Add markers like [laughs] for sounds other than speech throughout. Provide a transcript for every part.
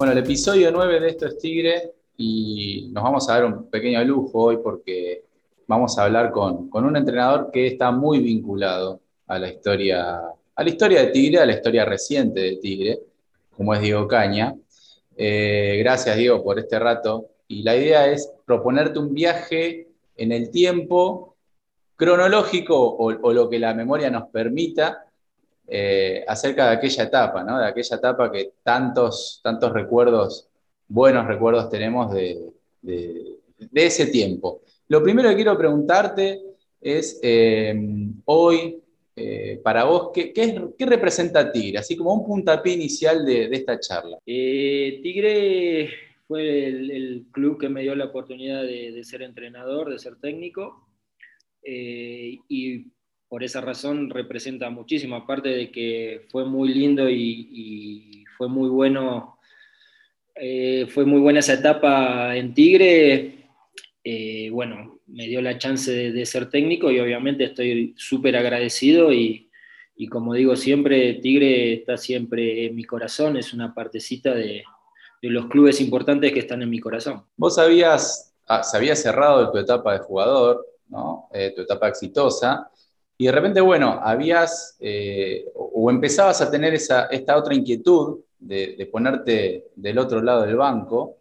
Bueno, el episodio 9 de Esto es Tigre y nos vamos a dar un pequeño lujo hoy porque vamos a hablar con, un entrenador que está muy vinculado a la historia, a la historia de Tigre, a la historia reciente de Tigre, como es Diego Caña. Eh, gracias, Diego, por este rato. Y la idea es proponerte un viaje en el tiempo cronológico o, lo que la memoria nos permita eh, acerca de aquella etapa, ¿no? de aquella etapa que tantos, tantos recuerdos, buenos recuerdos tenemos de, ese tiempo. Lo primero que quiero preguntarte es, eh, hoy, eh, para vos, ¿qué, qué, representa Tigre? Así como un puntapié inicial de, esta charla. Tigre fue el, club que me dio la oportunidad de, ser entrenador, de ser técnico, y por esa razón representa muchísimo, aparte de que fue muy lindo y, fue muy bueno, eh, fue muy buena esa etapa en Tigre, eh, bueno, me dio la chance de, ser técnico y obviamente estoy súper agradecido y, y como digo siempre, Tigre está siempre en mi corazón, es una partecita de, los clubes importantes que están en mi corazón. Vos habías, ah, se había cerrado tu etapa de jugador, ¿no? Eh, tu etapa exitosa, y de repente, bueno, habías eh, o empezabas a tener esa, esta otra inquietud de, ponerte del otro lado del banco,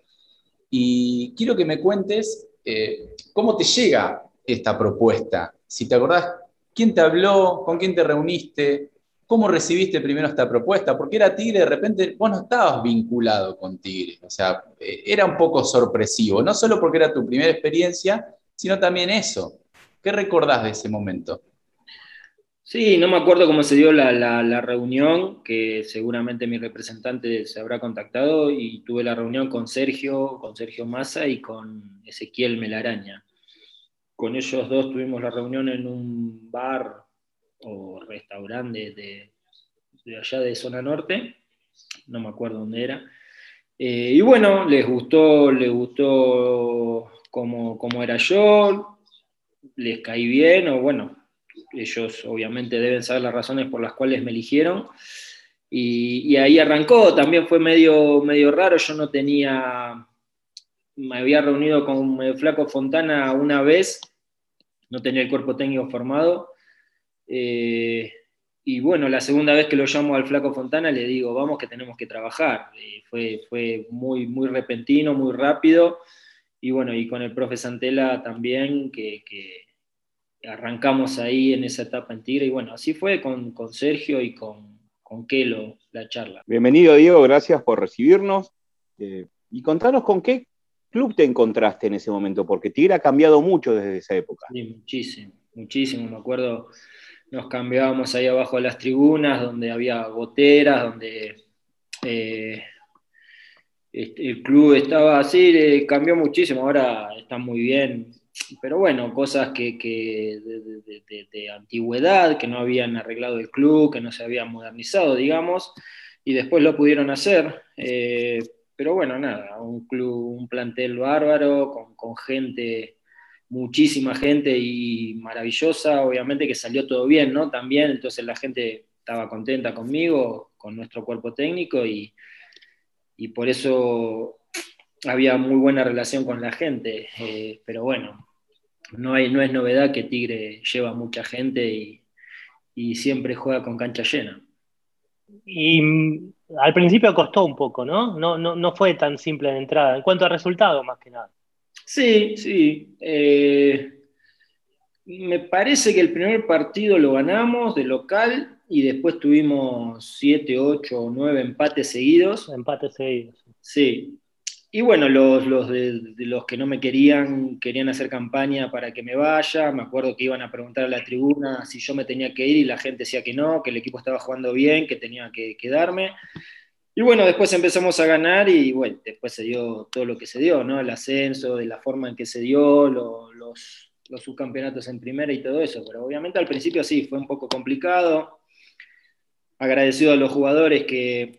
y quiero que me cuentes eh, cómo te llega esta propuesta. Si te acordás, ¿quién te habló? ¿Con quién te reuniste? ¿Cómo recibiste primero esta propuesta? Porque era Tigre, de repente vos no estabas vinculado con Tigre, o sea, eh, era un poco sorpresivo, no solo porque era tu primera experiencia, sino también eso. ¿Qué recordás de ese momento? Sí, no me acuerdo cómo se dio la, reunión, que seguramente mi representante se habrá contactado, y tuve la reunión con Sergio, con Sergio Massa y con Ezequiel Melaraña. Con ellos dos tuvimos la reunión en un bar o restaurante de, allá de zona norte, no me acuerdo dónde era. Eh, y bueno, les gustó, les gustó cómo, era yo, les caí bien, o bueno, ellos obviamente deben saber las razones por las cuales me eligieron. Y, ahí arrancó, también fue medio, medio raro, yo no tenía, me había reunido con el Flaco Fontana una vez, no tenía el cuerpo técnico formado, eh, y bueno, la segunda vez que lo llamo al Flaco Fontana le digo, vamos que tenemos que trabajar. fue, fue muy, muy repentino, muy rápido. Y bueno, y con el profe Santela también, que, arrancamos ahí en esa etapa en Tigre. Y bueno, así fue con, Sergio y con, con Kelo la charla. Bienvenido, Diego, gracias por recibirnos. Eh, y contanos con qué club te encontraste en ese momento, porque Tigre ha cambiado mucho desde esa época. Sí, muchísimo, muchísimo. Me acuerdo nos cambiábamos ahí abajo de las tribunas, donde había goteras, donde eh, este, el club estaba así, cambió muchísimo, ahora está muy bien, pero bueno, cosas que, de, antigüedad, que no habían arreglado el club, que no se habían modernizado, digamos, y después lo pudieron hacer. Eh, pero bueno, nada, un club, un plantel bárbaro, con, gente muchísima gente y maravillosa, obviamente que salió todo bien, ¿no? También, entonces la gente estaba contenta conmigo, con nuestro cuerpo técnico y, por eso había muy buena relación con la gente, eh, pero bueno, no, hay, no es novedad que Tigre lleva mucha gente y, siempre juega con cancha llena. Y mm, al principio costó un poco, ¿no? No, no, no fue tan simple de entrada, en cuanto a resultados más que nada. Sí, sí. Eh, me parece que el primer partido lo ganamos de local y después tuvimos siete, ocho o nueve empates seguidos. Empates seguidos. Sí. Y bueno, los, los, de, los que no me querían, querían hacer campaña para que me vaya. Me acuerdo que iban a preguntar a la tribuna si yo me tenía que ir y la gente decía que no, que el equipo estaba jugando bien, que tenía que quedarme. Y bueno, después empezamos a ganar y bueno, después se dio todo lo que se dio, ¿no? El ascenso, de la forma en que se dio, los, los subcampeonatos en primera y todo eso. Pero obviamente al principio sí, fue un poco complicado. Agradecido a los jugadores que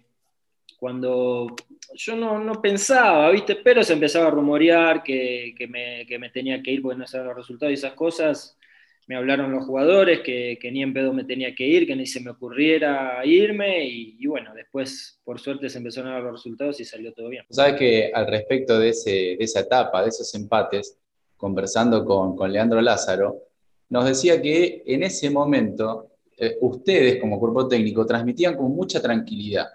cuando yo no, no pensaba, ¿viste? Pero se empezaba a rumorear que, que, me, que, me, tenía que ir porque no sabía los resultados y esas cosas me hablaron los jugadores que, ni en pedo me tenía que ir, que ni se me ocurriera irme y, bueno, después por suerte se empezaron a dar los resultados y salió todo bien. Sabes que al respecto de, esa etapa, de esos empates, conversando con, Leandro Lázaro, nos decía que en ese momento eh, ustedes como cuerpo técnico transmitían con mucha tranquilidad.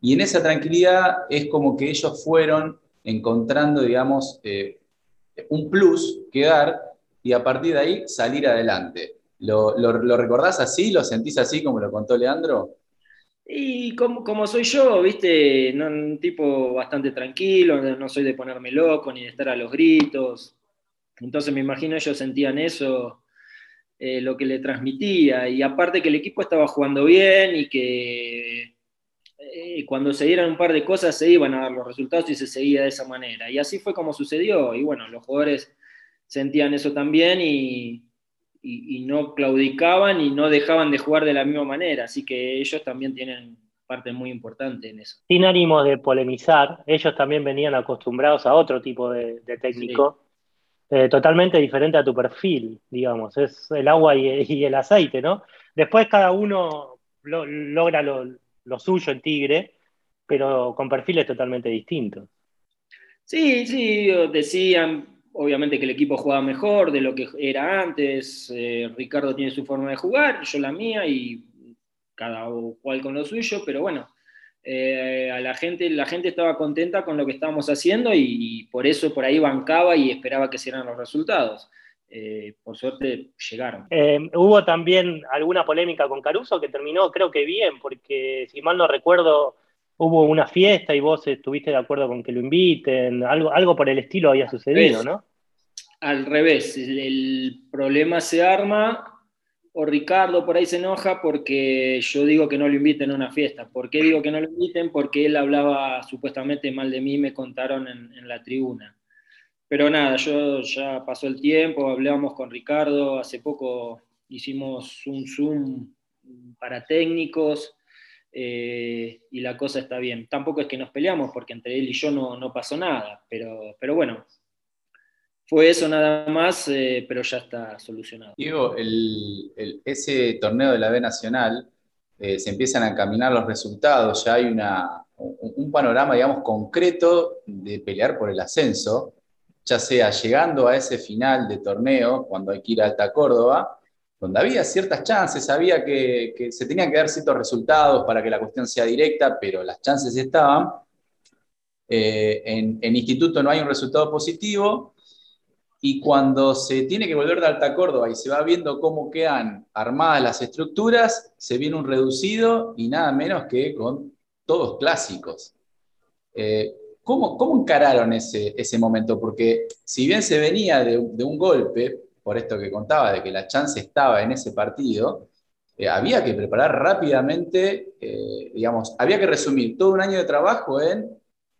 Y en esa tranquilidad es como que ellos fueron encontrando, digamos, eh, un plus que dar y a partir de ahí salir adelante. ¿Lo, recordás así? ¿Lo sentís así como lo contó Leandro? Y como, como soy yo, viste, un tipo bastante tranquilo, no soy de ponerme loco ni de estar a los gritos. Entonces me imagino ellos sentían eso, eh, lo que le transmitía. Y aparte que el equipo estaba jugando bien y que eh, cuando se dieran un par de cosas se iban a dar los resultados y se seguía de esa manera. Y así fue como sucedió. Y bueno, los jugadores sentían eso también y, no claudicaban y no dejaban de jugar de la misma manera. Así que ellos también tienen parte muy importante en eso. Sin ánimos de polemizar, ellos también venían acostumbrados a otro tipo de, técnico, eh, totalmente diferente a tu perfil, digamos, es el agua y, el aceite, ¿no? Después cada uno logra lo, suyo en Tigre, pero con perfiles totalmente distintos. Sí, sí, decían, obviamente que el equipo juega mejor de lo que era antes, eh, Ricardo tiene su forma de jugar, yo la mía y cada cual con lo suyo, pero bueno, eh, a la gente, la gente estaba contenta con lo que estábamos haciendo y, por eso por ahí bancaba y esperaba que se los resultados. Eh, por suerte llegaron. hubo también alguna polémica con Caruso que terminó creo que bien, porque si mal no recuerdo, hubo una fiesta y vos estuviste de acuerdo con que lo inviten, algo, algo por el estilo había sucedido, ¿no? al revés, el problema se arma o Ricardo por ahí se enoja porque yo digo que no lo inviten a una fiesta. ¿Por qué digo que no lo inviten? Porque él hablaba supuestamente mal de mí, me contaron en, la tribuna. Pero nada, yo ya pasó el tiempo, hablábamos con Ricardo, hace poco hicimos un Zoom para técnicos eh, y la cosa está bien. Tampoco es que nos peleamos porque entre él y yo no, no pasó nada, pero, pero bueno, fue eso nada más, eh, pero ya está solucionado. Diego, ese torneo de la B Nacional eh, se empiezan a caminar los resultados, ya hay una, un, panorama, digamos, concreto de pelear por el ascenso, ya sea llegando a ese final de torneo, cuando hay que ir a Alta Córdoba, donde había ciertas chances, sabía que, se tenían que dar ciertos resultados para que la cuestión sea directa, pero las chances estaban. Eh, en, en instituto no hay un resultado positivo, y cuando se tiene que volver de Alta Córdoba y se va viendo cómo quedan armadas las estructuras, se viene un reducido y nada menos que con todos clásicos. Eh, ¿cómo, encararon ese, ese, momento? Porque si bien se venía de, un golpe, por esto que contaba, de que la chance estaba en ese partido, eh, había que preparar rápidamente, eh, digamos, había que resumir todo un año de trabajo en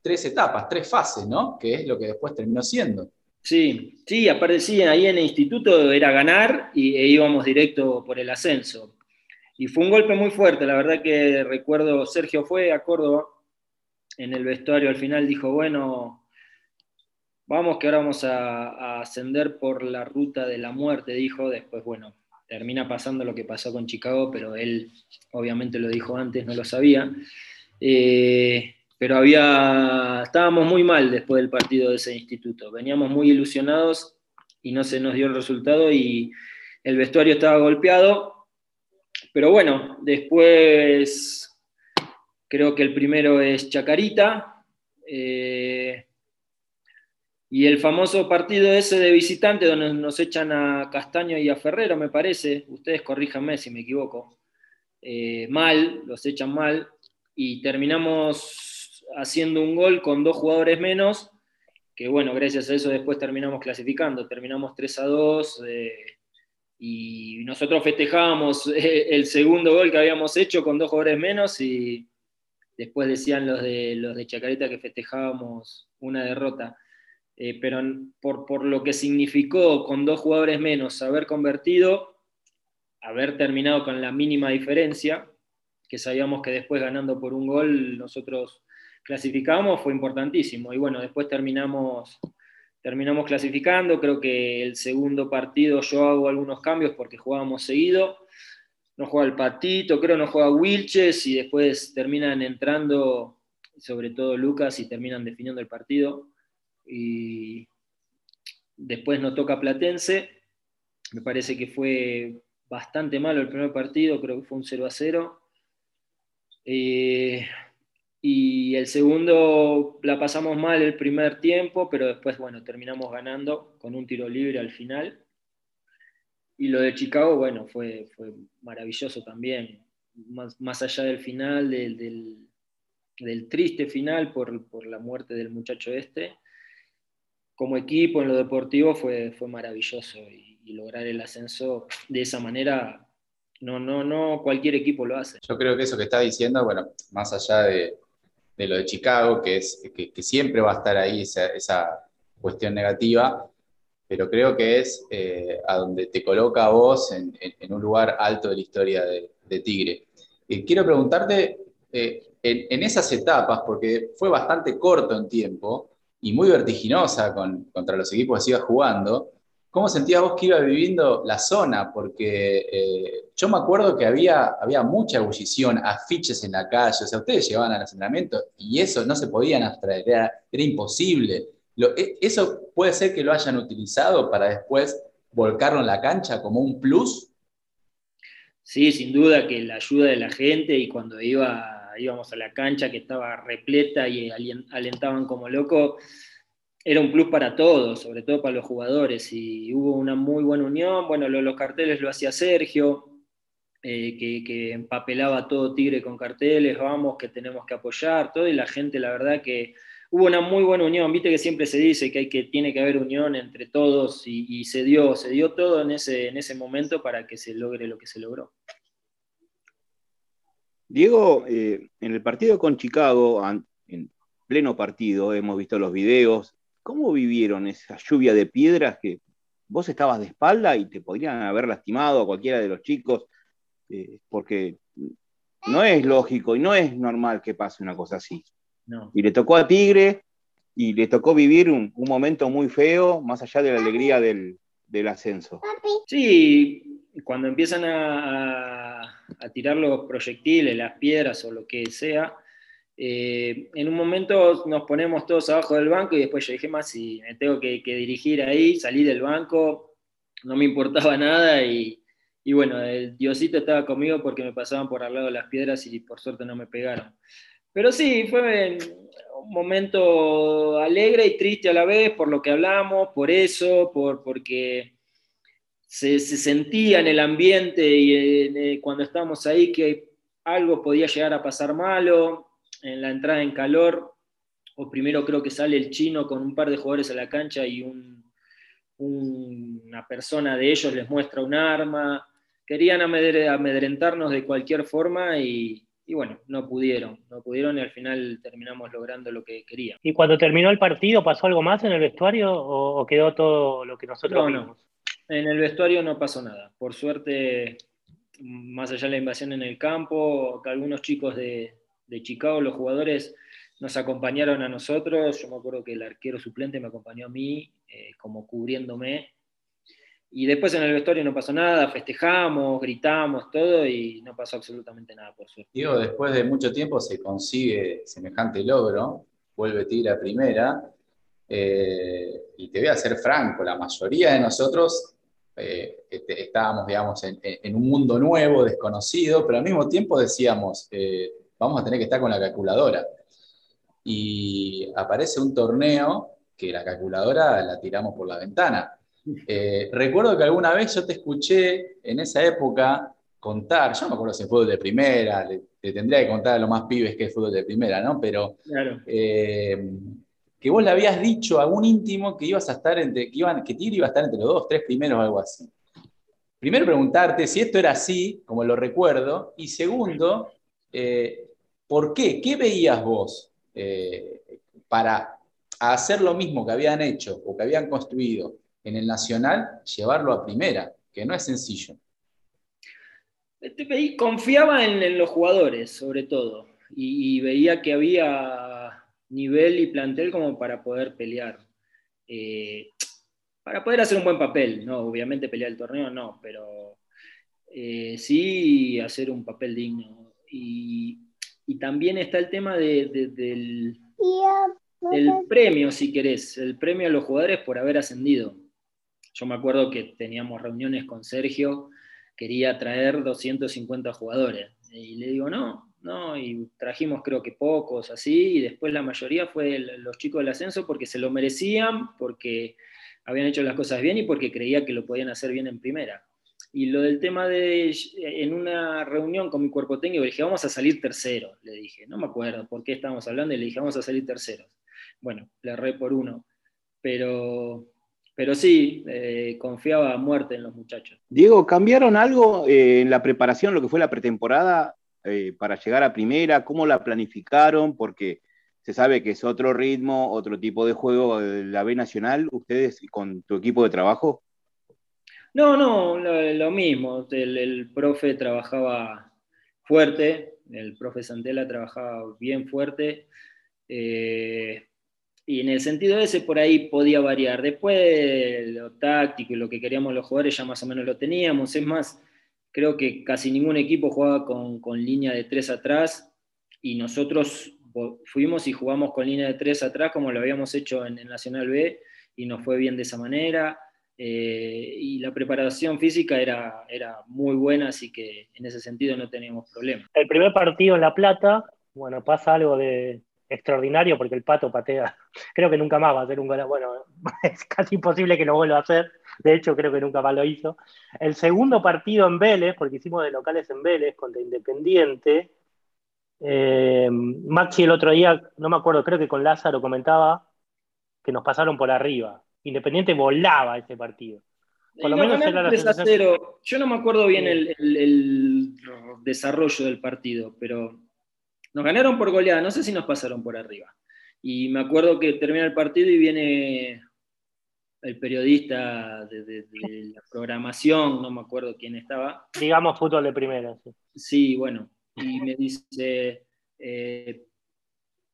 tres etapas, tres fases, ¿no? Que es lo que después terminó siendo. Sí, sí, aparte sí, ahí en el instituto era ganar y, e íbamos directo por el ascenso. Y fue un golpe muy fuerte, la verdad que recuerdo, Sergio fue a Córdoba, en el vestuario al final dijo, bueno, vamos que ahora vamos a, ascender por la ruta de la muerte, dijo, después, bueno, termina pasando lo que pasó con Chicago, pero él obviamente lo dijo antes, no lo sabía. Eh, pero había, estábamos muy mal después del partido de ese instituto. Veníamos muy ilusionados y no se nos dio el resultado y el vestuario estaba golpeado. Pero bueno, después creo que el primero es Chacarita. Eh, y el famoso partido ese de visitante donde nos echan a Castaño y a Ferrero, me parece, ustedes corríjanme si me equivoco, eh, mal, los echan mal, y terminamos haciendo un gol con dos jugadores menos, que bueno, gracias a eso después terminamos clasificando, terminamos 3 a 2 eh, y nosotros festejábamos el segundo gol que habíamos hecho con dos jugadores menos y después decían los de, los de Chacarita que festejábamos una derrota. Eh, pero por, por lo que significó con dos jugadores menos haber convertido, haber terminado con la mínima diferencia, que sabíamos que después ganando por un gol nosotros clasificamos fue importantísimo. Y bueno, después terminamos, terminamos clasificando, creo que el segundo partido yo hago algunos cambios porque jugábamos seguido, no juega el Patito, creo no juega Wilches y después terminan entrando, sobre todo Lucas, y terminan definiendo el partido. Y después nos toca Platense, me parece que fue bastante malo el primer partido, creo que fue un 0 a 0. Eh, y el segundo la pasamos mal el primer tiempo, pero después, bueno, terminamos ganando con un tiro libre al final. Y lo de Chicago, bueno, fue, fue maravilloso también. Más, más allá del final, del, del, triste final por, por, la muerte del muchacho este, como equipo en lo deportivo fue, fue maravilloso. Y, lograr el ascenso de esa manera, no, no, no cualquier equipo lo hace. Yo creo que eso que está diciendo, bueno, más allá de, lo de Chicago, que, es, que, siempre va a estar ahí esa, esa cuestión negativa, pero creo que es eh, a donde te coloca a vos en, en, un lugar alto de la historia de, de Tigre. Y quiero preguntarte, eh, en, en, esas etapas, porque fue bastante corto en tiempo y muy vertiginosa con, contra los equipos que se iba jugando, ¿Cómo sentías vos que iba viviendo la zona? Porque eh, yo me acuerdo que había, había mucha ebullición, afiches en la calle, o sea, ustedes llevaban al asentamiento y eso no se podían abstraer, era, imposible. E, ¿Eso puede ser que lo hayan utilizado para después volcarlo en la cancha como un plus? Sí, sin duda que la ayuda de la gente y cuando iba, íbamos a la cancha que estaba repleta y alentaban como loco, era un plus para todos, sobre todo para los jugadores, y hubo una muy buena unión. Bueno, los carteles lo hacía Sergio, eh, que, empapelaba todo Tigre con carteles, vamos, que tenemos que apoyar, todo, y la gente, la verdad que hubo una muy buena unión. Viste que siempre se dice que, hay que tiene que haber unión entre todos, y, se dio, se dio todo en ese, en ese momento para que se logre lo que se logró. Diego, eh, en el partido con Chicago, en pleno partido, hemos visto los videos, ¿Cómo vivieron esa lluvia de piedras que vos estabas de espalda y te podrían haber lastimado a cualquiera de los chicos? Eh, porque no es lógico y no es normal que pase una cosa así. Y le tocó a Tigre y le tocó vivir un, momento muy feo, más allá de la alegría del, ascenso. Sí, cuando empiezan a, tirar los proyectiles, las piedras o lo que sea, eh, en un momento nos ponemos todos abajo del banco y después yo dije más si me tengo que, dirigir ahí, salí del banco, no me importaba nada y, bueno, el Diosito estaba conmigo porque me pasaban por al lado de las piedras y por suerte no me pegaron. Pero sí, fue un momento alegre y triste a la vez por lo que hablamos, por eso, por, porque se, sentía en el ambiente y eh, cuando estábamos ahí que algo podía llegar a pasar malo, en la entrada en calor, o primero creo que sale el chino con un par de jugadores a la cancha y una persona de ellos les muestra un arma. Querían amedrentarnos de cualquier forma y, bueno, no pudieron, no pudieron y al final terminamos logrando lo que queríamos. ¿Y cuando terminó el partido pasó algo más en el vestuario o, quedó todo lo que nosotros vimos? No, en el vestuario no pasó nada. Por suerte, más allá de la invasión en el campo, que algunos chicos de, de Chicago, los jugadores nos acompañaron a nosotros. Yo me acuerdo que el arquero suplente me acompañó a mí, eh, como cubriéndome. Y después en el vestuario no pasó nada, festejamos, gritamos, todo, y no pasó absolutamente nada, por suerte. Digo, después de mucho tiempo se consigue semejante logro, vuelve Tigre primera, eh, y te voy a ser franco, la mayoría de nosotros eh, este, estábamos, digamos, en, un mundo nuevo, desconocido, pero al mismo tiempo decíamos, vamos a tener que estar con la calculadora. Y aparece un torneo que la calculadora la tiramos por la ventana. Eh, recuerdo que alguna vez yo te escuché en esa época contar, yo no me acuerdo si fútbol de primera, te tendría que contar a lo más pibes que es fútbol de primera, ¿no? Pero eh, que vos le habías dicho a un íntimo que ibas a estar entre, que, iban, que Tigre iba a estar entre los dos, tres primeros o algo así. Primero preguntarte si esto era así, como lo recuerdo, y segundo, eh, ¿Por qué? ¿Qué veías vos para hacer lo mismo que habían hecho o que habían construido en el Nacional, llevarlo a primera? Que no es sencillo. Este, confiaba en, los jugadores, sobre todo, y, veía que había nivel y plantel como para poder pelear. eh, para poder hacer un buen papel, ¿no? Obviamente pelear el torneo no, pero eh, sí hacer un papel digno. Y, también está el tema del, del premio, si querés, el premio a los jugadores por haber ascendido. Yo me acuerdo que teníamos reuniones con Sergio, quería traer 250 jugadores. Y le digo, no, no, y trajimos creo que pocos, así, y después la mayoría fue los chicos del ascenso porque se lo merecían, porque habían hecho las cosas bien y porque creía que lo podían hacer bien en primera. Y lo del tema de, en una reunión con mi cuerpo técnico, le dije, vamos a salir tercero, le dije, no me acuerdo por qué estábamos hablando, y le dije, vamos a salir terceros. Bueno, le erré por uno, pero, pero sí, eh, confiaba a muerte en los muchachos. Diego, ¿cambiaron algo eh, en la preparación, lo que fue la pretemporada, eh, para llegar a primera? ¿Cómo la planificaron? Porque se sabe que es otro ritmo, otro tipo de juego de la B Nacional, ustedes con tu equipo de trabajo. No, no, lo, mismo. El, profe trabajaba fuerte, el profe Santela trabajaba bien fuerte. Y en el sentido ese por ahí podía variar. Después lo táctico y lo que queríamos los jugadores ya más o menos lo teníamos. Es más, creo que casi ningún equipo jugaba con, con línea de tres atrás y nosotros fuimos y jugamos con línea de tres atrás como lo habíamos hecho en el Nacional B y nos fue bien de esa manera. Eh, y la preparación física era, era muy buena, así que en ese sentido no teníamos problemas. El primer partido en La Plata, bueno, pasa algo de extraordinario porque el Pato patea, creo que nunca más va a hacer un gol, bueno, [laughs] es casi imposible que lo vuelva a hacer, de hecho creo que nunca más lo hizo. El segundo partido en Vélez, porque hicimos de locales en Vélez contra Independiente, eh, Maxi el otro día, no me acuerdo, creo que con Lázaro comentaba que nos pasaron por arriba. Independiente volaba ese partido. Por lo menos era la Yo no me acuerdo bien el, desarrollo del partido, pero nos ganaron por goleada. No sé si nos pasaron por arriba. Y me acuerdo que termina el partido y viene el periodista de, la programación, no me acuerdo quién estaba. Digamos fútbol de primera. Sí, sí bueno, y me dice, eh,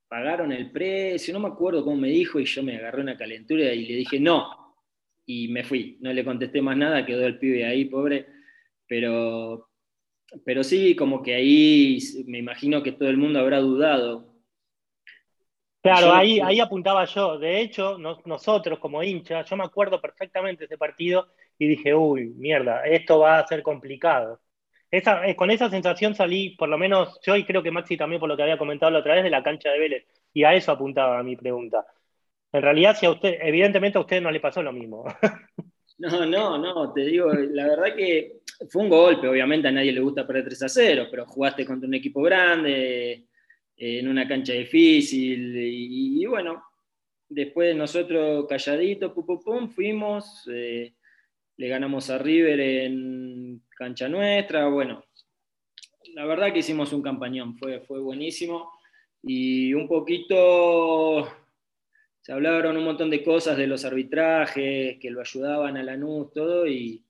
pagaron el precio, no me acuerdo cómo me dijo, y yo me agarré una calentura y le dije, no, y me fui, no le contesté más nada, quedó el pibe ahí, pobre, pero, pero sí, como que ahí me imagino que todo el mundo habrá dudado. Claro, ahí, ahí apuntaba yo. De hecho, nosotros como hinchas, yo me acuerdo perfectamente de ese partido y dije, uy, mierda, esto va a ser complicado. Eh, con esa sensación salí, por lo menos yo y creo que Maxi también por lo que había comentado la otra vez de la cancha de Vélez. Y a eso apuntaba mi pregunta. En realidad, si a usted, evidentemente a usted no le pasó lo mismo. [laughs] No, no, no, te digo, la verdad que fue un golpe, obviamente a nadie le gusta perder 3 a 0, pero jugaste contra un equipo grande, en una cancha difícil, y, bueno, después nosotros calladitos, pum, pum, pum, fuimos, eh, le ganamos a River en cancha nuestra, bueno, la verdad que hicimos un campañón, fue, fue buenísimo y un poquito se hablaron un montón de cosas de los arbitrajes, que lo ayudaban a Lanús, todo, y,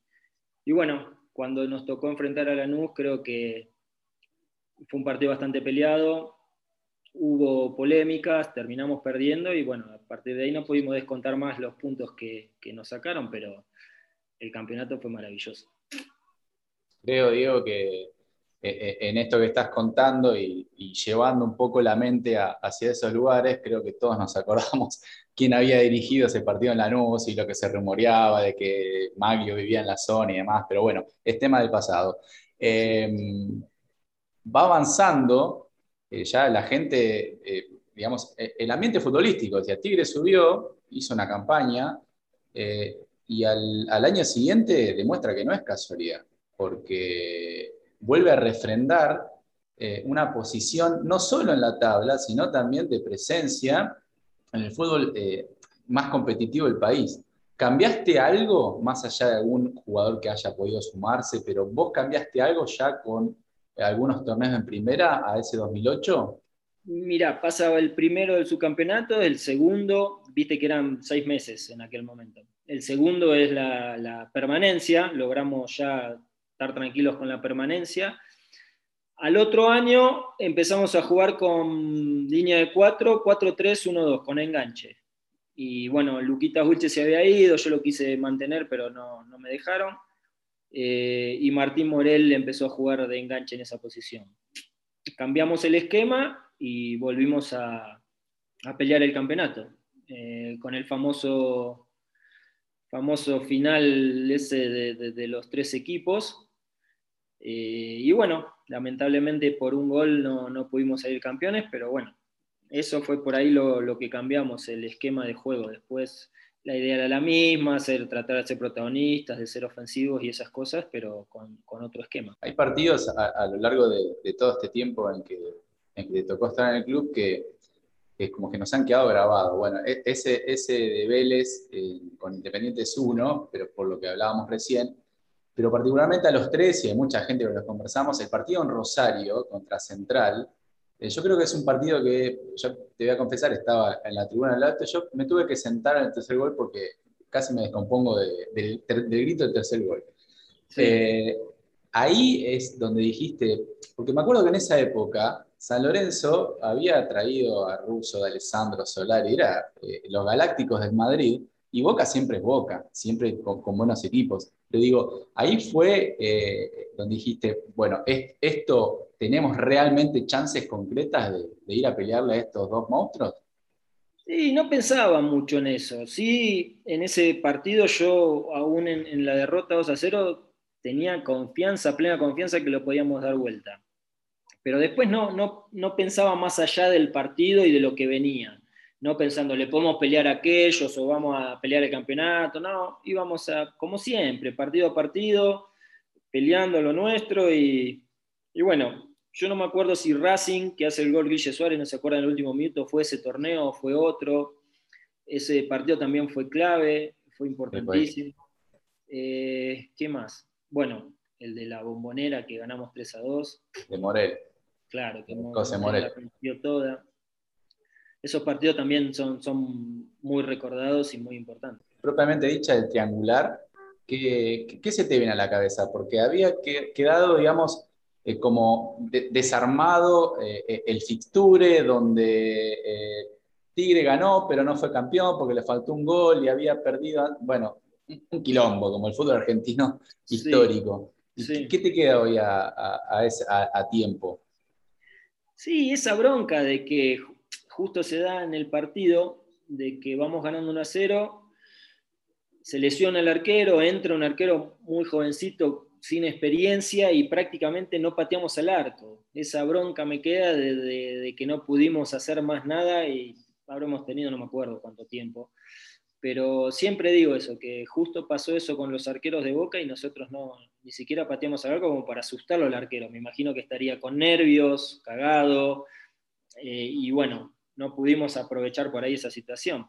y bueno, cuando nos tocó enfrentar a Lanús creo que fue un partido bastante peleado, hubo polémicas, terminamos perdiendo y bueno, a partir de ahí no pudimos descontar más los puntos que, que nos sacaron, pero el campeonato fue maravilloso. Creo, Diego, que eh, eh, en esto que estás contando y, llevando un poco la mente hacia esos lugares, creo que todos nos acordamos [laughs] quién había dirigido ese partido en Lanús y lo que se rumoreaba de que Maglio vivía en la zona y demás, pero bueno, es tema del pasado. Em, va avanzando, eh, ya la gente, digamos, el ambiente futbolístico, o Tigre subió, hizo una campaña, y al, año siguiente demuestra que no es casualidad, porque vuelve a refrendar eh, una posición no solo en la tabla, sino también de presencia en el fútbol eh, más competitivo del país. ¿Cambiaste algo, más allá de algún jugador que haya podido sumarse, pero vos cambiaste algo ya con algunos torneos en primera a ese 2008? Mira, pasaba el primero del subcampeonato, el segundo, viste que eran seis meses en aquel momento. El segundo es la, permanencia, logramos ya estar tranquilos con la permanencia. Al otro año empezamos a jugar con línea de 4, 4, 3, 1, 2, con enganche. Y bueno, Luquita Hulche se había ido, yo lo quise mantener, pero no, me dejaron. Eh, y Martín Morel empezó a jugar de enganche en esa posición. Cambiamos el esquema y volvimos a, pelear el campeonato. Eh, con el famoso, famoso final ese de, los tres equipos. Eh, y bueno, lamentablemente por un gol no, no pudimos salir campeones, pero bueno, eso fue por ahí lo, que cambiamos, el esquema de juego. Después la idea era la misma, ser, tratar de ser protagonistas, de ser ofensivos y esas cosas, pero con, otro esquema. Hay partidos a, lo largo de, todo este tiempo en que, en te tocó estar en el club que, que, como que nos han quedado grabados. Bueno, e, ese, ese de Vélez eh, con Independiente es uno, pero por lo que hablábamos recién, pero particularmente a los tres, y hay mucha gente con los que conversamos, el partido en Rosario contra Central, eh, yo creo que es un partido que, yo te voy a confesar, estaba en la tribuna del alto, yo me tuve que sentar en el tercer gol porque casi me descompongo del, grito del tercer gol. Eh, ahí es donde dijiste, porque me acuerdo que en esa época San Lorenzo había traído a Russo, de Alessandro Solari, era eh, los Galácticos del Madrid, y Boca siempre es Boca, siempre con, buenos equipos. Te digo, ahí fue donde dijiste, bueno, esto ¿tenemos realmente chances concretas de, ir a pelearle a estos dos monstruos? Sí, no pensaba mucho en eso. Sí, en ese partido yo, aún en, la derrota 2 a 0, tenía confianza, plena confianza que lo podíamos dar vuelta. Pero después no, no, no pensaba más allá del partido y de lo que venía. No pensando, le podemos pelear a aquellos o vamos a pelear el campeonato. No, íbamos a, como siempre, partido a partido, peleando lo nuestro y, y bueno, yo no me acuerdo si Racing, que hace el gol Guille Suárez, no se acuerda en el último minuto, fue ese torneo o fue otro. Ese partido también fue clave, fue importantísimo. Eh, ¿Qué más? Bueno, el de la bombonera que ganamos 3 a 2. De Morel. Claro, que Morel la toda. Esos partidos también son, son muy recordados y muy importantes. Propiamente dicha, el triangular, ¿qué, qué se te viene a la cabeza? Porque había quedado, digamos, eh, como desarmado eh, eh, el fixture, donde Tigre ganó, pero no fue campeón porque le faltó un gol y había perdido, bueno, un quilombo, como el fútbol argentino [laughs] histórico. ¿Qué te queda hoy a, tiempo? Sí, esa bronca de que justo se da en el partido, de que vamos ganando 1 a 0, se lesiona el arquero, entra un arquero muy jovencito sin experiencia y prácticamente no pateamos al arco. Esa bronca me queda de, que no pudimos hacer más nada y habremos tenido no me acuerdo cuánto tiempo. Pero siempre digo eso, que justo pasó eso con los arqueros de Boca y nosotros no, ni siquiera pateamos al arco como para asustarlo al arquero. Me imagino que estaría con nervios, cagado, eh, y bueno, no pudimos aprovechar por ahí esa situación.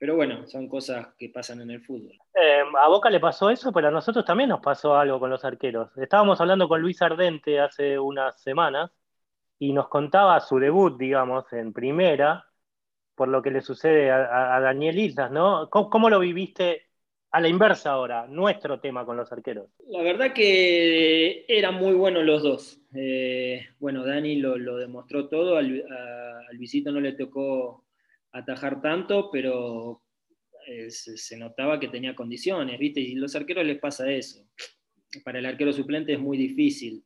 Pero bueno, son cosas que pasan en el fútbol. Eh, a Boca le pasó eso, pero a nosotros también nos pasó algo con los arqueros. Estábamos hablando con Luis Ardente hace unas semanas y nos contaba su debut, digamos, en primera, por lo que le sucede a, Daniel Islas, ¿no? ¿Cómo, lo viviste a la inversa ahora, nuestro tema con los arqueros? La verdad que eran muy buenos los dos. Eh, bueno, Dani lo, demostró todo, al, al Visito no le tocó atajar tanto, pero eh, se, notaba que tenía condiciones, ¿viste? Y los arqueros les pasa eso. Para el arquero suplente es muy difícil.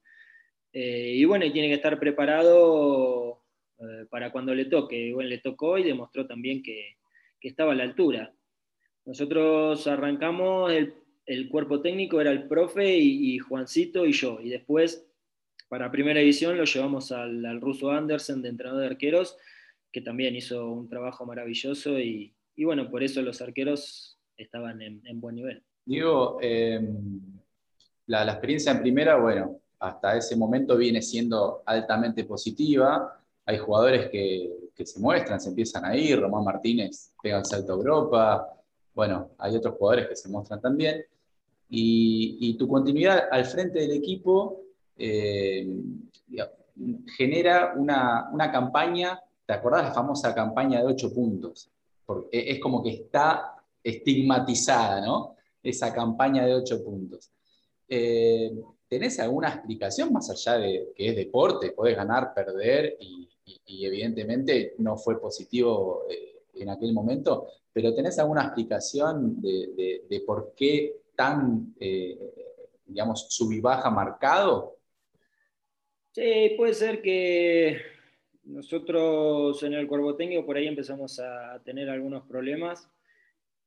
Eh, y bueno, tiene que estar preparado eh, para cuando le toque. Bueno, le tocó y demostró también que, estaba a la altura. Nosotros arrancamos, el, cuerpo técnico era el profe y, Juancito y yo. Y después, para primera división, lo llevamos al, al ruso Andersen de entrenador de arqueros que también hizo un trabajo maravilloso y, bueno, por eso los arqueros estaban en, buen nivel. Digo, em, la, experiencia en primera, bueno, hasta ese momento viene siendo altamente positiva. Hay jugadores que, se muestran, se empiezan a ir. Román Martínez pega el salto a Europa. Bueno, hay otros jugadores que se muestran también. Y, tu continuidad al frente del equipo eh, genera una, una, campaña ¿Te acordás la famosa campaña de ocho puntos? Porque es como que está estigmatizada, ¿no? Esa campaña de ocho puntos. Eh, ¿Tenés alguna explicación más allá de que es deporte? Podés ganar, perder y, evidentemente no fue positivo eh, en aquel momento, pero ¿tenés alguna explicación de, por qué tan, eh, digamos, sub baja marcado? Sí, puede ser que nosotros en el cuerpo técnico por ahí empezamos a tener algunos problemas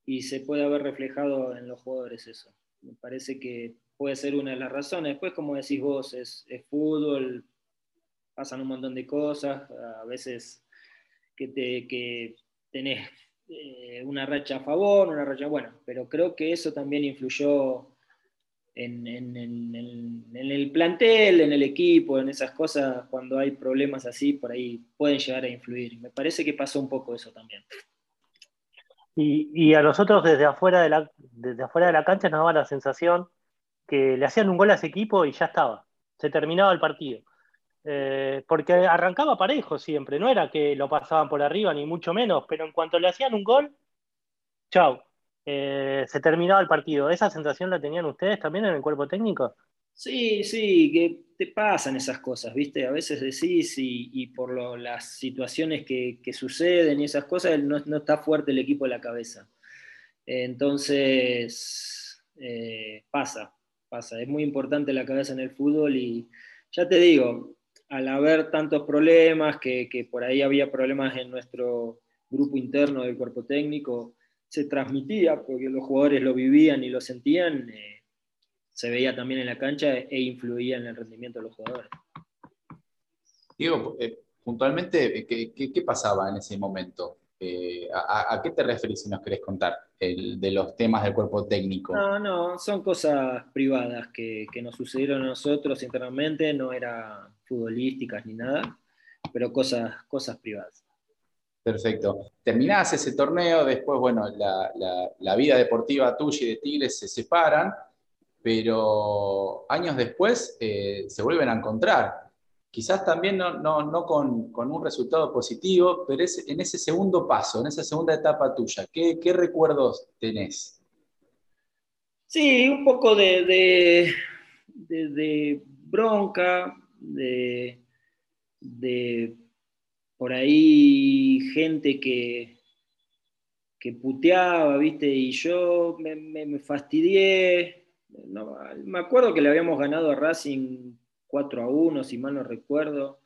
y se puede haber reflejado en los jugadores eso. Me parece que puede ser una de las razones. Después, como decís vos, es, fútbol, pasan un montón de cosas, a veces que, te, que tenés eh, una racha a favor, una racha, bueno, pero creo que eso también influyó en, el plantel, en el equipo, en esas cosas, cuando hay problemas así, por ahí pueden llegar a influir. Me parece que pasó un poco eso también. Y, a nosotros desde afuera, de la, desde afuera de la cancha nos daba la sensación que le hacían un gol a ese equipo y ya estaba, se terminaba el partido. Eh, porque arrancaba parejo siempre, no era que lo pasaban por arriba ni mucho menos, pero en cuanto le hacían un gol, chao, eh, se terminaba el partido. ¿Esa sensación la tenían ustedes también en el cuerpo técnico? Sí, sí, que te pasan esas cosas, ¿viste? A veces decís y, por las situaciones que, suceden y esas cosas, no, está fuerte el equipo de la cabeza. Entonces, eh, pasa, pasa. Es muy importante la cabeza en el fútbol y ya te digo, al haber tantos problemas, que por ahí había problemas en nuestro grupo interno del cuerpo técnico, se transmitía porque los jugadores lo vivían y lo sentían. Eh, se veía también en la cancha e influía en el rendimiento de los jugadores. Diego, eh, puntualmente, eh, ¿qué, pasaba en ese momento? Eh, a, qué te referís si nos querés contar de los temas del cuerpo técnico? No, no, son cosas privadas que, nos sucedieron a nosotros internamente, no eran futbolísticas ni nada, pero cosas, cosas privadas. Perfecto. Terminás ese torneo, después, bueno, la, vida deportiva tuya y de Tigres se separan pero años después eh, se vuelven a encontrar. Quizás también no, con, un resultado positivo, pero en ese segundo paso, en esa segunda etapa tuya, ¿qué, recuerdos tenés? Sí, un poco de, de, bronca, de, por ahí gente que, que puteaba, ¿viste? Y yo me fastidié, me acuerdo que le habíamos ganado a Racing 4 a 1, si mal no recuerdo.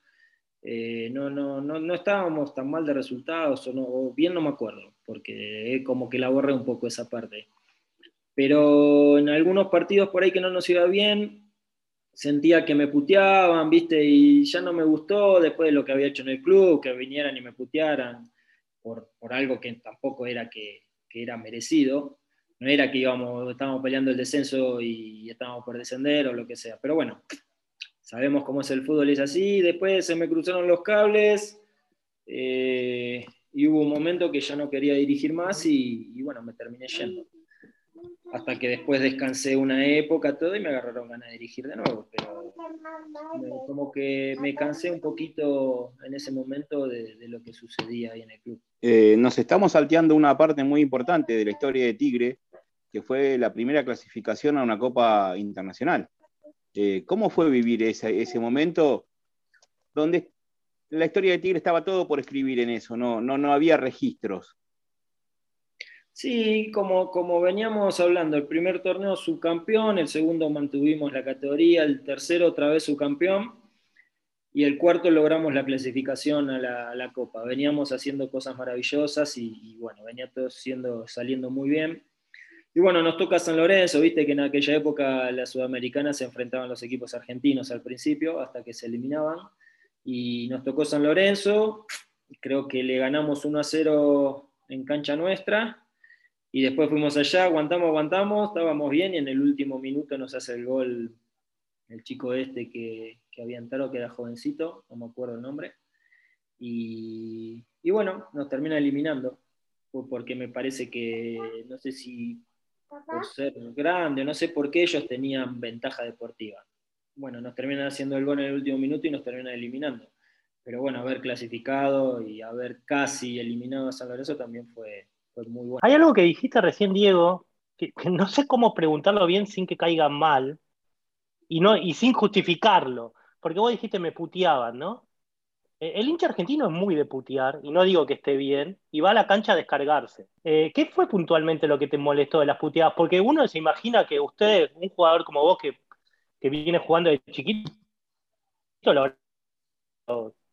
Eh, no, no, no, estábamos tan mal de resultados, o, bien no me acuerdo, porque como que la borré un poco esa parte. Pero en algunos partidos por ahí que no nos iba bien, sentía que me puteaban, ¿viste? Y ya no me gustó después de lo que había hecho en el club, que vinieran y me putearan por, algo que tampoco era que, que era merecido no era que íbamos, estábamos peleando el descenso y estábamos por descender o lo que sea. Pero bueno, sabemos cómo es el fútbol, es así. Después se me cruzaron los cables eh, y hubo un momento que ya no quería dirigir más y, bueno, me terminé yendo. Hasta que después descansé una época todo y me agarraron ganas de dirigir de nuevo. Pero como que me cansé un poquito en ese momento de, lo que sucedía ahí en el club. Eh, nos estamos salteando una parte muy importante de la historia de Tigre, que fue la primera clasificación a una Copa Internacional. Eh, ¿Cómo fue vivir ese, ese, momento donde la historia de Tigre estaba todo por escribir en eso, no, no, no había registros? Sí, como, como veníamos hablando, el primer torneo subcampeón, el segundo mantuvimos la categoría, el tercero otra vez subcampeón y el cuarto logramos la clasificación a la, Copa. Veníamos haciendo cosas maravillosas y, bueno, venía todo siendo, saliendo muy bien. Y bueno, nos toca San Lorenzo, viste que en aquella época las sudamericanas se enfrentaban los equipos argentinos al principio, hasta que se eliminaban. Y nos tocó San Lorenzo, creo que le ganamos 1 a 0 en cancha nuestra. Y después fuimos allá, aguantamos, aguantamos, estábamos bien y en el último minuto nos hace el gol el chico este que, que había entrado, que era jovencito, no me acuerdo el nombre. Y, y bueno, nos termina eliminando, porque me parece que, no sé si por ser grande, no sé por qué ellos tenían ventaja deportiva. Bueno, nos terminan haciendo el gol en el último minuto y nos terminan eliminando. Pero bueno, haber clasificado y haber casi eliminado a San Lorenzo también fue, Hay algo que dijiste recién, Diego, que, no sé cómo preguntarlo bien sin que caiga mal y, no, y sin justificarlo. Porque vos dijiste me puteaban, ¿no? eh, el hincha argentino es muy de putear, y no digo que esté bien, y va a la cancha a descargarse. Eh, ¿Qué fue puntualmente lo que te molestó de las puteadas? Porque uno se imagina que usted, un jugador como vos que, viene jugando de chiquito, lo,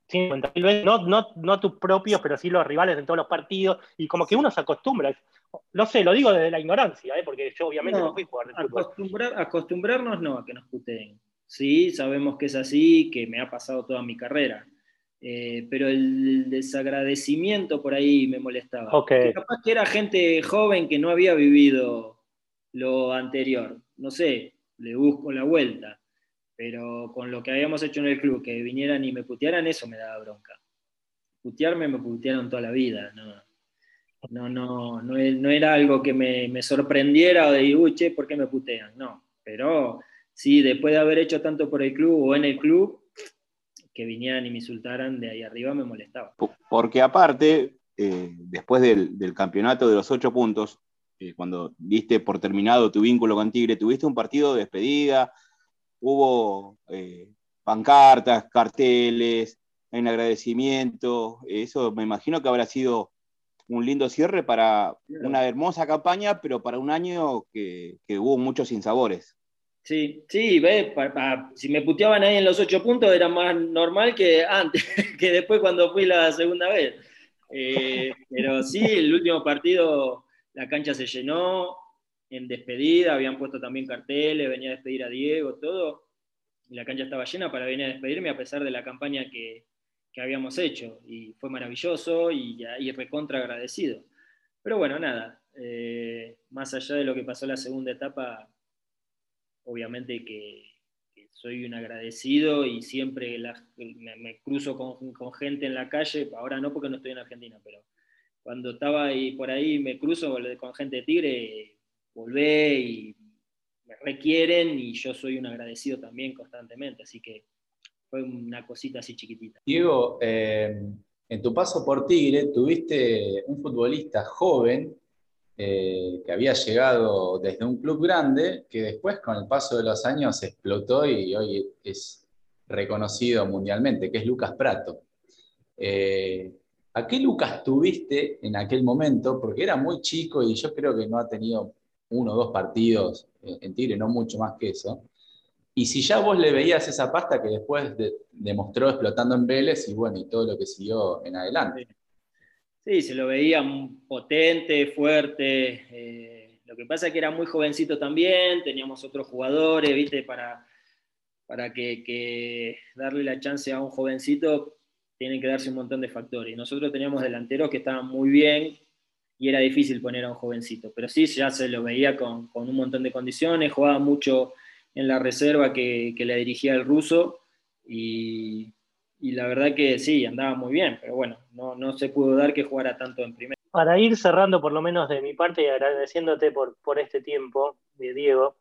50 veces, no, no, no tus propios, pero sí los rivales en todos los partidos, y como que uno se acostumbra. No sé, lo digo desde la ignorancia, ¿eh? porque yo obviamente no, fui jugador de fútbol. acostumbrarnos no a que nos puteen. Sí, sabemos que es así, que me ha pasado toda mi carrera eh, pero el desagradecimiento por ahí me molestaba. Capaz que era gente joven que no había vivido lo anterior. No sé, le busco la vuelta. Pero con lo que habíamos hecho en el club, que vinieran y me putearan, eso me daba bronca. Putearme me putearon toda la vida. No, no, no, era algo que me, sorprendiera o de, uy, che, ¿por qué me putean? No. Pero sí, después de haber hecho tanto por el club o en el club, que vinieran y me insultaran de ahí arriba me molestaba. Porque aparte, eh, después del, campeonato de los ocho puntos, eh, cuando diste por terminado tu vínculo con Tigre, tuviste un partido de despedida, hubo eh, pancartas, carteles, en agradecimiento, eso me imagino que habrá sido un lindo cierre para una hermosa campaña, pero para un año que, que hubo muchos sinsabores. Sí, sí, ve, si me puteaban ahí en los ocho puntos era más normal que antes, [laughs] que después cuando fui la segunda vez. Eh, pero sí, el último partido la cancha se llenó en despedida, habían puesto también carteles, venía a despedir a Diego, todo, y la cancha estaba llena para venir a despedirme a pesar de la campaña que, habíamos hecho, y fue maravilloso y, y recontra agradecido. Pero bueno, nada, eh, más allá de lo que pasó en la segunda etapa, obviamente que, soy un agradecido y siempre me, cruzo con, gente en la calle, ahora no porque no estoy en Argentina, pero cuando estaba ahí por ahí me cruzo con gente de Tigre, volvé y me requieren y yo soy un agradecido también constantemente, así que fue una cosita así chiquitita. Diego, eh, en tu paso por Tigre tuviste un futbolista joven eh, que había llegado desde un club grande, que después con el paso de los años explotó y hoy es reconocido mundialmente, que es Lucas Prato. Eh, ¿A qué Lucas tuviste en aquel momento? Porque era muy chico y yo creo que no ha tenido uno o dos partidos en Tigre, no mucho más que eso. Y si ya vos le veías esa pasta que después demostró explotando en Vélez y bueno, y todo lo que siguió en adelante. Sí, se lo veía potente, fuerte. Eh, lo que pasa es que era muy jovencito también, teníamos otros jugadores, ¿viste? Para, para que, darle la chance a un jovencito tienen que darse un montón de factores. Nosotros teníamos delanteros que estaban muy bien y era difícil poner a un jovencito, pero sí, ya se lo veía con, un montón de condiciones, jugaba mucho en la reserva que, que le dirigía el ruso y, y la verdad que sí, andaba muy bien, pero bueno, no, no se pudo dar que jugara tanto en primera. Para ir cerrando por lo menos de mi parte y agradeciéndote por, por este tiempo, de Diego,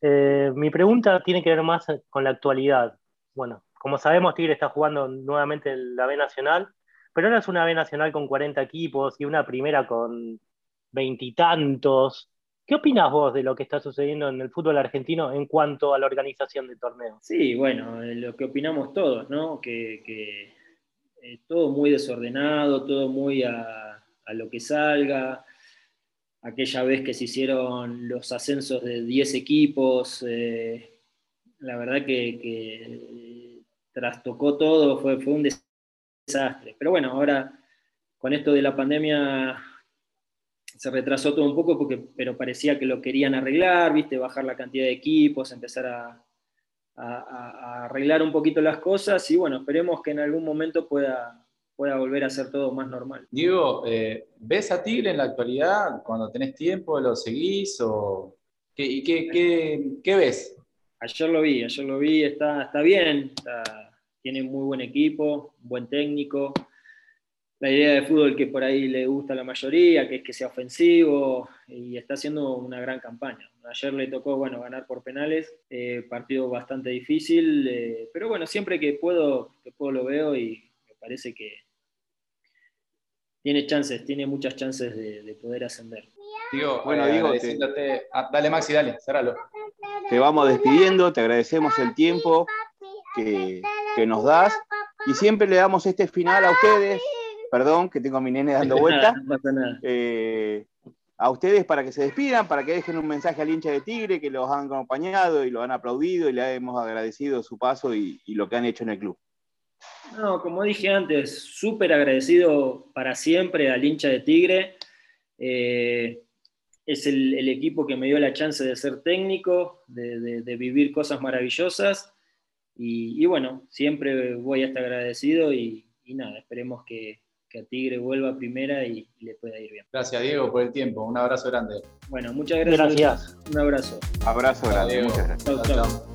eh, mi pregunta tiene que ver más con la actualidad. Bueno, como sabemos, Tigre está jugando nuevamente la B Nacional, pero ahora es una B Nacional con 40 equipos y una primera con veintitantos. ¿Qué opinas vos de lo que está sucediendo en el fútbol argentino en cuanto a la organización de torneos? Sí, bueno, eh, lo que opinamos todos, ¿no? Que, es todo muy desordenado, todo muy a, lo que salga. Aquella vez que se hicieron los ascensos de 10 equipos, eh, la verdad que, trastocó todo, fue, fue un desastre. Pero bueno, ahora con esto de la pandemia se retrasó todo un poco, porque, pero parecía que lo querían arreglar, ¿viste? bajar la cantidad de equipos, empezar a, arreglar un poquito las cosas y bueno, esperemos que en algún momento pueda, pueda volver a ser todo más normal. Diego, eh, ¿ves a Tigre en la actualidad? Cuando tenés tiempo, ¿lo seguís? O... ¿Qué, y qué, ves? Ayer lo vi, ayer lo vi, está, está bien, tiene muy buen equipo, buen técnico, la idea de fútbol que por ahí le gusta a la mayoría, que es que sea ofensivo, y está haciendo una gran campaña. Ayer le tocó, bueno, ganar por penales, eh, partido bastante difícil, eh, pero bueno, siempre que puedo, que puedo lo veo y me parece que tiene chances, tiene muchas chances de, poder ascender. Digo, bueno, eh, digo, ah, dale Maxi, dale, cerralo. Te vamos despidiendo, te agradecemos el tiempo que, que nos das Y siempre le damos este final a ustedes. Perdón, que tengo a mi nene dando [laughs] vuelta. Eh, a ustedes para que se despidan, para que dejen un mensaje al hincha de Tigre, que los han acompañado y lo han aplaudido y le hemos agradecido su paso y, y lo que han hecho en el club. No, como dije antes, súper agradecido para siempre al hincha de Tigre. Eh, es el, el equipo que me dio la chance de ser técnico, de, de- de vivir cosas maravillosas. Y, y bueno, siempre voy a estar agradecido y, y nada, esperemos que, que a Tigre vuelva a primera y, y le pueda ir bien. Gracias, Diego, por el tiempo. Un abrazo grande. Bueno, muchas gracias. Gracias. Un abrazo. Abrazo grande, muchas gracias. Chau, chau.